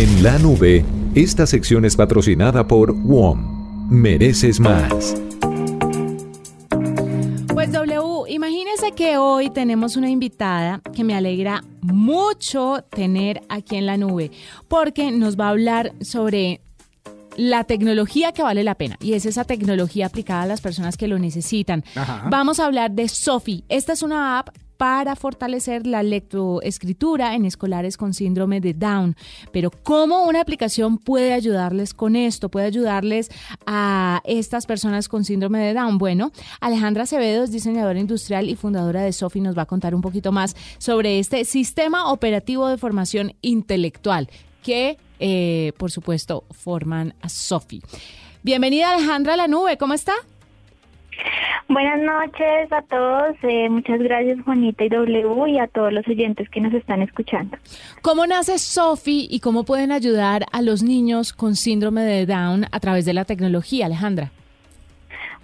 En la nube, esta sección es patrocinada por WOM. Mereces más. Pues W, imagínese que hoy tenemos una invitada que me alegra mucho tener aquí en la nube, porque nos va a hablar sobre la tecnología que vale la pena y es esa tecnología aplicada a las personas que lo necesitan. Vamos a hablar de Sofi. Esta es una app para fortalecer la lectoescritura en escolares con síndrome de Down. Pero ¿cómo una aplicación puede ayudarles con esto? ¿Puede ayudarles a estas personas con síndrome de Down? Bueno, Alejandra Acevedo es diseñadora industrial y fundadora de Sofi. Nos va a contar un poquito más sobre este sistema operativo de formación intelectual que eh, por supuesto, forman a Sofi. Bienvenida Alejandra a la nube, ¿cómo está? Buenas noches a todos, eh, muchas gracias Juanita y W y a todos los oyentes que nos están escuchando. ¿Cómo nace Sofi y cómo pueden ayudar a los niños con síndrome de Down a través de la tecnología, Alejandra?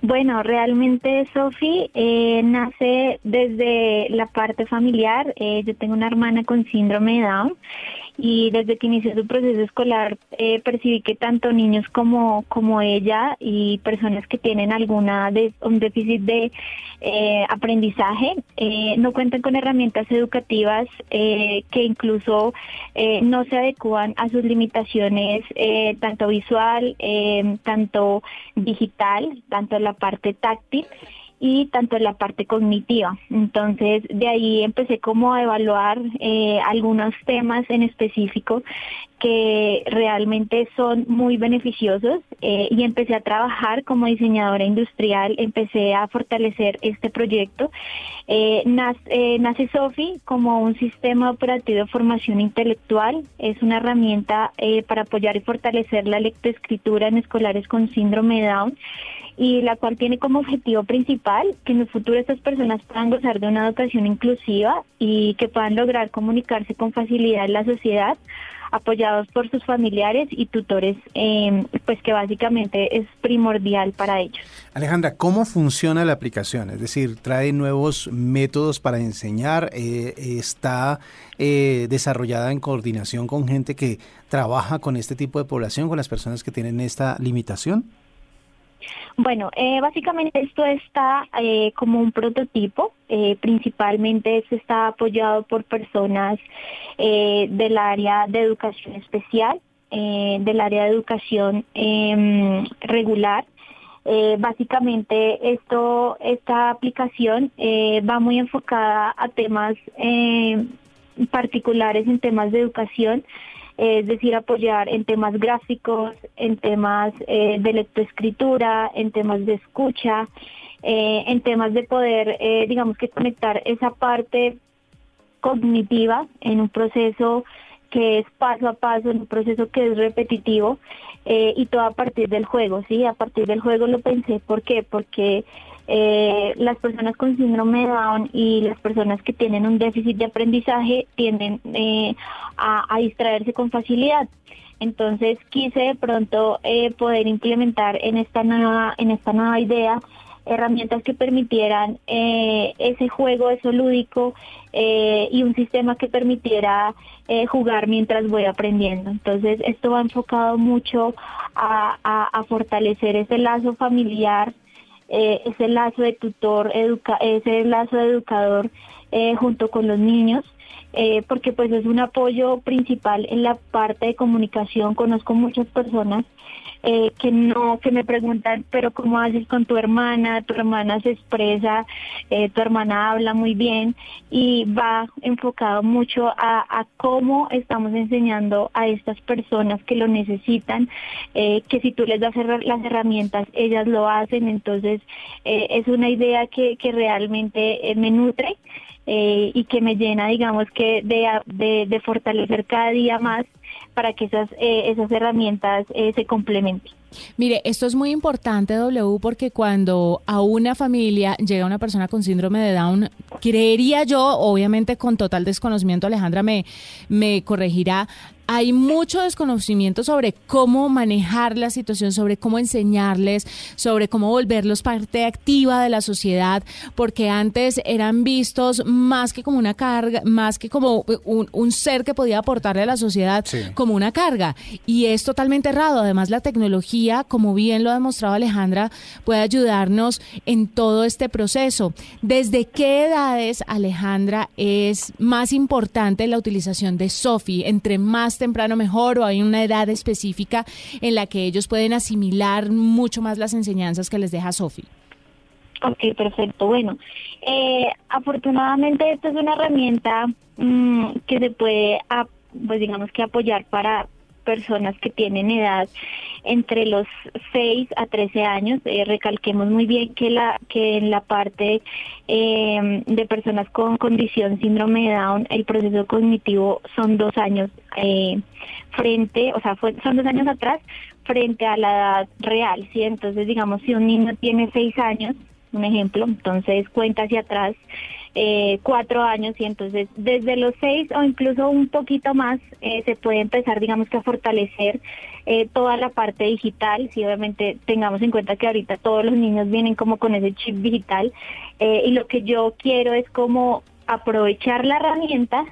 Bueno, realmente Sofi eh, nace desde la parte familiar. Eh, yo tengo una hermana con síndrome de Down y desde que inició su proceso escolar eh, percibí que tanto niños como, como ella y personas que tienen alguna un déficit de eh, aprendizaje eh, no cuentan con herramientas educativas que incluso no se adecuan a sus limitaciones tanto visual, tanto digital, tanto la parte táctil y tanto en la parte cognitiva. Entonces, de ahí empecé como a evaluar eh, algunos temas en específico que realmente son muy beneficiosos eh, y empecé a trabajar como diseñadora industrial, empecé a fortalecer este proyecto. Eh, nace, nace Sofi como un sistema operativo de formación intelectual, es una herramienta para apoyar y fortalecer la lectoescritura en escolares con síndrome Down y la cual tiene como objetivo principal que en el futuro estas personas puedan gozar de una educación inclusiva y que puedan lograr comunicarse con facilidad en la sociedad apoyados por sus familiares y tutores, em, pues que básicamente es primordial para ellos. Alejandra, ¿cómo funciona la aplicación? Es decir, trae nuevos métodos para enseñar, eh, está eh, desarrollada en coordinación con gente que trabaja con este tipo de población, con las personas que tienen esta limitación. Bueno, eh, básicamente esto está eh, como un prototipo, eh, principalmente se está apoyado por personas del área de educación especial, del área de educación em, regular. básicamente esto, esta aplicación va muy enfocada a temas particulares en temas de educación es decir, apoyar en temas gráficos, en temas eh, de lectoescritura, en temas de escucha, eh, en temas de poder, eh, digamos que conectar esa parte cognitiva en un proceso que es paso a paso, en un proceso que es repetitivo y todo a partir del juego, ¿sí? A partir del juego lo pensé, ¿por qué? Porque eh, las personas con síndrome de Down y las personas que tienen un déficit de aprendizaje tienden eh, a, distraerse con facilidad. Entonces quise de pronto eh, poder implementar en esta nueva en esta nueva idea herramientas que permitieran eh, ese juego, eso lúdico y un sistema que permitiera jugar mientras voy aprendiendo. Entonces esto va enfocado mucho a, a fortalecer ese lazo familiar eh, ese lazo de tutor, ese lazo de educador eh, junto con los niños, eh, porque pues es un apoyo principal en la parte de comunicación. Conozco muchas personas eh, que no, que me preguntan, pero ¿cómo haces con tu hermana? Tu hermana se expresa, eh, tu hermana habla muy bien y va enfocado mucho a, cómo estamos enseñando a estas personas que lo necesitan, que si tú les das las herramientas, ellas lo hacen, entonces es una idea que, que realmente me nutre. Y que me llena, digamos que, de, de fortalecer cada día más para que esas, eh, esas herramientas eh, se complementen. Mire, esto es muy importante, W, porque cuando a una familia llega una persona con síndrome de Down, creería yo, obviamente con total desconocimiento, Alejandra me, me corregirá, hay mucho desconocimiento sobre cómo manejar la situación, sobre cómo enseñarles, sobre cómo volverlos parte activa de la sociedad, porque antes eran vistos más que como una carga, más que como un, ser que podía aportarle a la sociedad como una carga. Y es totalmente errado. Además, la tecnología, como bien lo ha demostrado Alejandra, puede ayudarnos en todo este proceso. ¿Desde qué edades, Alejandra, es más importante la utilización de Sofi? Entre más temprano mejor o hay una edad específica en la que ellos pueden asimilar mucho más las enseñanzas que les deja Sofi. Ok, perfecto. Bueno, eh, afortunadamente esta es una herramienta mm, que se puede, pues digamos que apoyar para personas que tienen edad entre los 6 a 13 años. Eh, recalquemos muy bien que la que en la parte eh, de personas con condición síndrome de Down el proceso cognitivo son dos años eh, frente, o sea, son dos años atrás frente a la edad real, ¿sí? Entonces, digamos, si un niño tiene 6 años, un ejemplo, entonces cuenta hacia atrás eh, cuatro años y entonces desde los seis o incluso un poquito más se puede empezar digamos que a fortalecer eh, toda la parte digital. Si obviamente tengamos en cuenta que ahorita todos los niños vienen como con ese chip digital y lo que yo quiero es como aprovechar la herramienta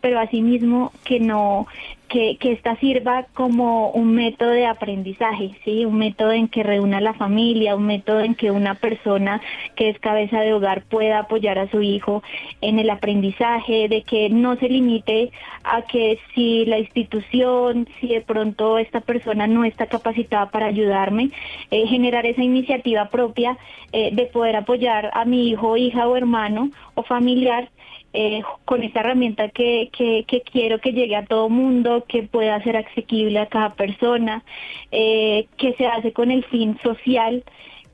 pero asimismo que no, que, que esta sirva como un método de aprendizaje, sí, un método en que reúna la familia, un método en que una persona que es cabeza de hogar pueda apoyar a su hijo en el aprendizaje, de que no se limite a que si la institución, si de pronto esta persona no está capacitada para ayudarme, eh, generar esa iniciativa propia eh, de poder apoyar a mi hijo, hija o hermano o familiar eh, con esta herramienta que, que, quiero que llegue a todo mundo, que pueda ser asequible a cada persona, eh, que se hace con el fin social,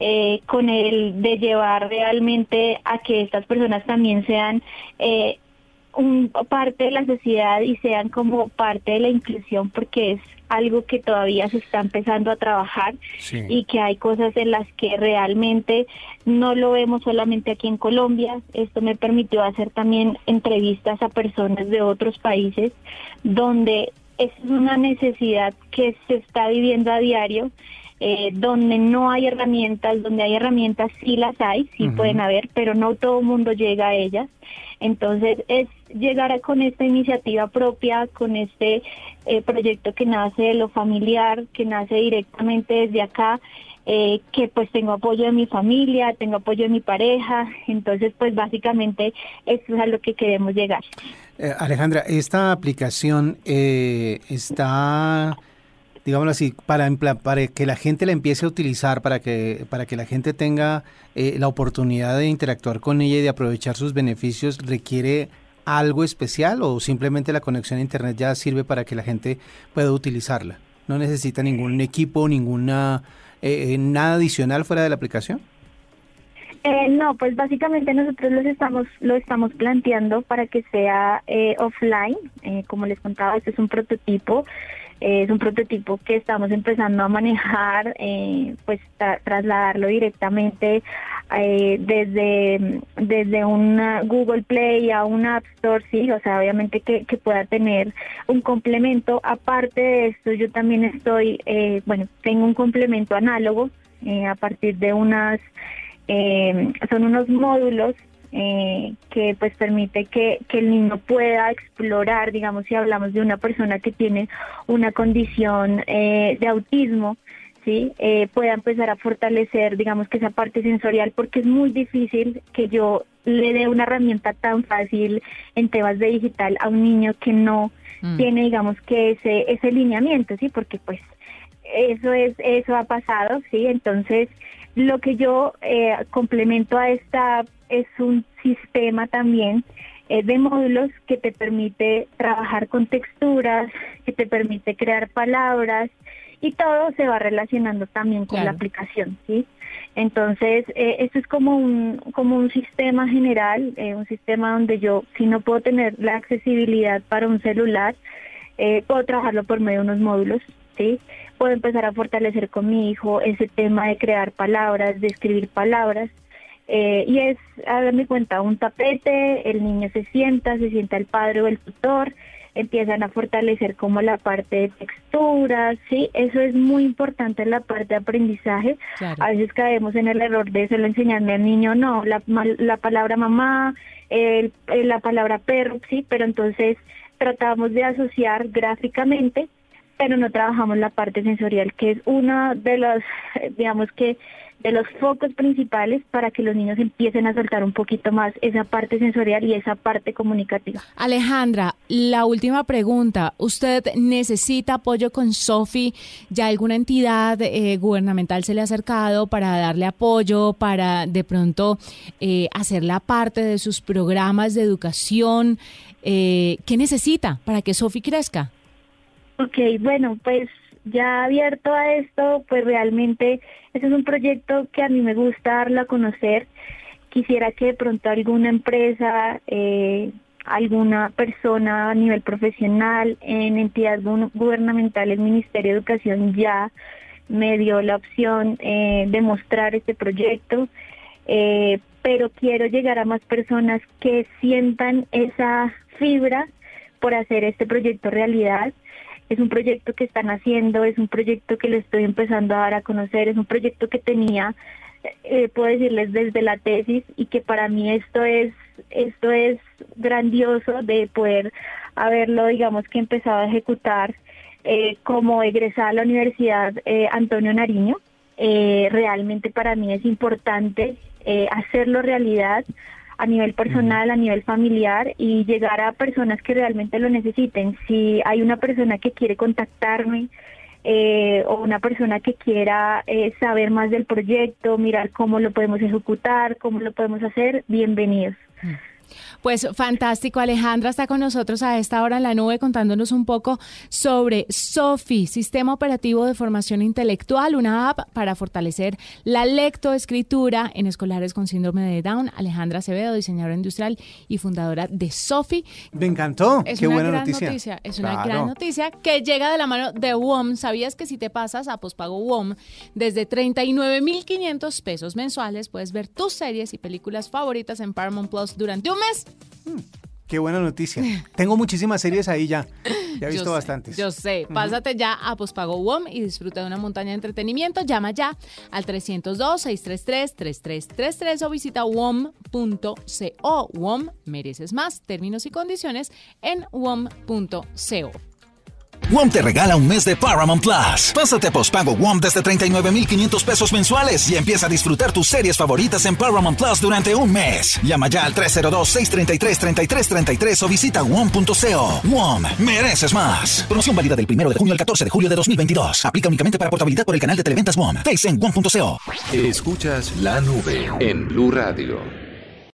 eh, con el de llevar realmente a que estas personas también sean un, parte de la sociedad y sean como parte de la inclusión, porque es algo que todavía se está empezando a trabajar y que hay cosas en las que realmente no lo vemos solamente aquí en Colombia. Esto me permitió hacer también entrevistas a personas de otros países donde es una necesidad que se está viviendo a diario. Eh, donde no hay herramientas, donde hay herramientas sí las hay, sí pueden haber, pero no todo el mundo llega a ellas. Entonces es llegar con esta iniciativa propia, con este eh, proyecto que nace de lo familiar, que nace directamente desde acá, eh, que pues tengo apoyo de mi familia, tengo apoyo de mi pareja, entonces pues básicamente eso es a lo que queremos llegar. Eh, Alejandra, esta aplicación está digámoslo así, para, para que la gente la empiece a utilizar, para que, para que la gente tenga la oportunidad de interactuar con ella y de aprovechar sus beneficios, requiere algo especial o simplemente la conexión a internet ya sirve para que la gente pueda utilizarla? ¿No necesita ningún equipo, ninguna eh, eh, nada adicional fuera de la aplicación? Eh, no, pues básicamente nosotros los estamos, lo estamos planteando para que sea offline. como les contaba, este es un prototipo es un prototipo que estamos empezando a manejar, eh, pues trasladarlo directamente eh, desde, desde una Google Play a una App Store, sí, o sea, obviamente que, que pueda tener un complemento. Aparte de esto, yo también estoy, eh, bueno, tengo un complemento análogo a partir de unas, son unos módulos eh, que pues permite que, que, el niño pueda explorar, digamos, si hablamos de una persona que tiene una condición eh, de autismo, ¿sí? Eh, pueda empezar a fortalecer, digamos, que esa parte sensorial, porque es muy difícil que yo le dé una herramienta tan fácil en temas de digital a un niño que no mm. tiene, digamos, que ese, ese lineamiento, ¿sí? Porque pues eso es, eso ha pasado, ¿sí? Entonces, lo que yo eh, complemento a esta es un sistema también eh, de módulos que te permite trabajar con texturas, que te permite crear palabras y todo se va relacionando también con la aplicación, ¿sí? Entonces, eh, esto es como un, como un sistema general, eh, un sistema donde yo, si no puedo tener la accesibilidad para un celular, puedo trabajarlo por medio de unos módulos, ¿sí? puedo empezar a fortalecer con mi hijo ese tema de crear palabras, de escribir palabras. Eh, y es, háganme cuenta, un tapete, el niño se sienta, se sienta el padre o el tutor, empiezan a fortalecer como la parte de texturas, ¿sí? Eso es muy importante en la parte de aprendizaje. A veces caemos en el error de solo enseñarle al niño, no, la, la palabra mamá, el, la palabra perro, ¿sí? Pero entonces tratamos de asociar gráficamente pero no trabajamos la parte sensorial, que es una de los, digamos que, de los focos principales para que los niños empiecen a soltar un poquito más esa parte sensorial y esa parte comunicativa. Alejandra, la última pregunta. ¿Usted necesita apoyo con Sofi? ¿Ya alguna entidad eh, gubernamental se le ha acercado para darle apoyo, para de pronto eh, hacer la parte de sus programas de educación? Eh, ¿Qué necesita para que Sofi crezca? Ok, bueno, pues ya abierto a esto, pues realmente ese es un proyecto que a mí me gusta darlo a conocer. Quisiera que de pronto alguna empresa, eh, alguna persona a nivel profesional, en entidad gubernamental, el Ministerio de Educación ya me dio la opción eh, de mostrar este proyecto, eh, pero quiero llegar a más personas que sientan esa fibra por hacer este proyecto realidad es un proyecto que están haciendo, es un proyecto que le estoy empezando a dar a conocer, es un proyecto que tenía, eh, puedo decirles desde la tesis y que para mí esto es esto es grandioso de poder haberlo, digamos que empezado a ejecutar eh, como egresada a la Universidad eh, Antonio Nariño. realmente para mí es importante hacerlo realidad a nivel personal, a nivel familiar y llegar a personas que realmente lo necesiten. Si hay una persona que quiere contactarme eh, o una persona que quiera eh, saber más del proyecto, mirar cómo lo podemos ejecutar, cómo lo podemos hacer, bienvenidos. Pues fantástico, Alejandra está con nosotros a esta hora en la nube contándonos un poco sobre SOFI, Sistema Operativo de Formación Intelectual, una app para fortalecer la lectoescritura en escolares con síndrome de Down. Alejandra Acevedo, diseñadora industrial y fundadora de SOFI. Me encantó, es qué una buena gran noticia. Es una gran noticia que llega de la mano de WOM. ¿Sabías que si te pasas a pospago WOM desde 39.500 pesos mensuales puedes ver tus series y películas favoritas en Paramount Plus durante un mes? Hmm, qué buena noticia. Tengo muchísimas series ahí ya. Ya he visto bastantes. Yo sé. Pásate ya a Pospago WOM y disfruta de una montaña de entretenimiento. Llama ya al 302-633-3333 o visita WOM.co. WOM mereces más. Términos y condiciones en WOM.co. WOM te regala un mes de Paramount Plus. Pásate pospago WOM desde 39,500 pesos mensuales y empieza a disfrutar tus series favoritas en Paramount Plus durante un mes. Llama ya al 302-633-3333 o visita WOM.co. WOM, mereces más. Promoción válida del 1 de junio al 14 de julio de 2022. Aplica únicamente para portabilidad por el canal de televentas WOM. Face en WOM.co. Escuchas la nube en Blue Radio.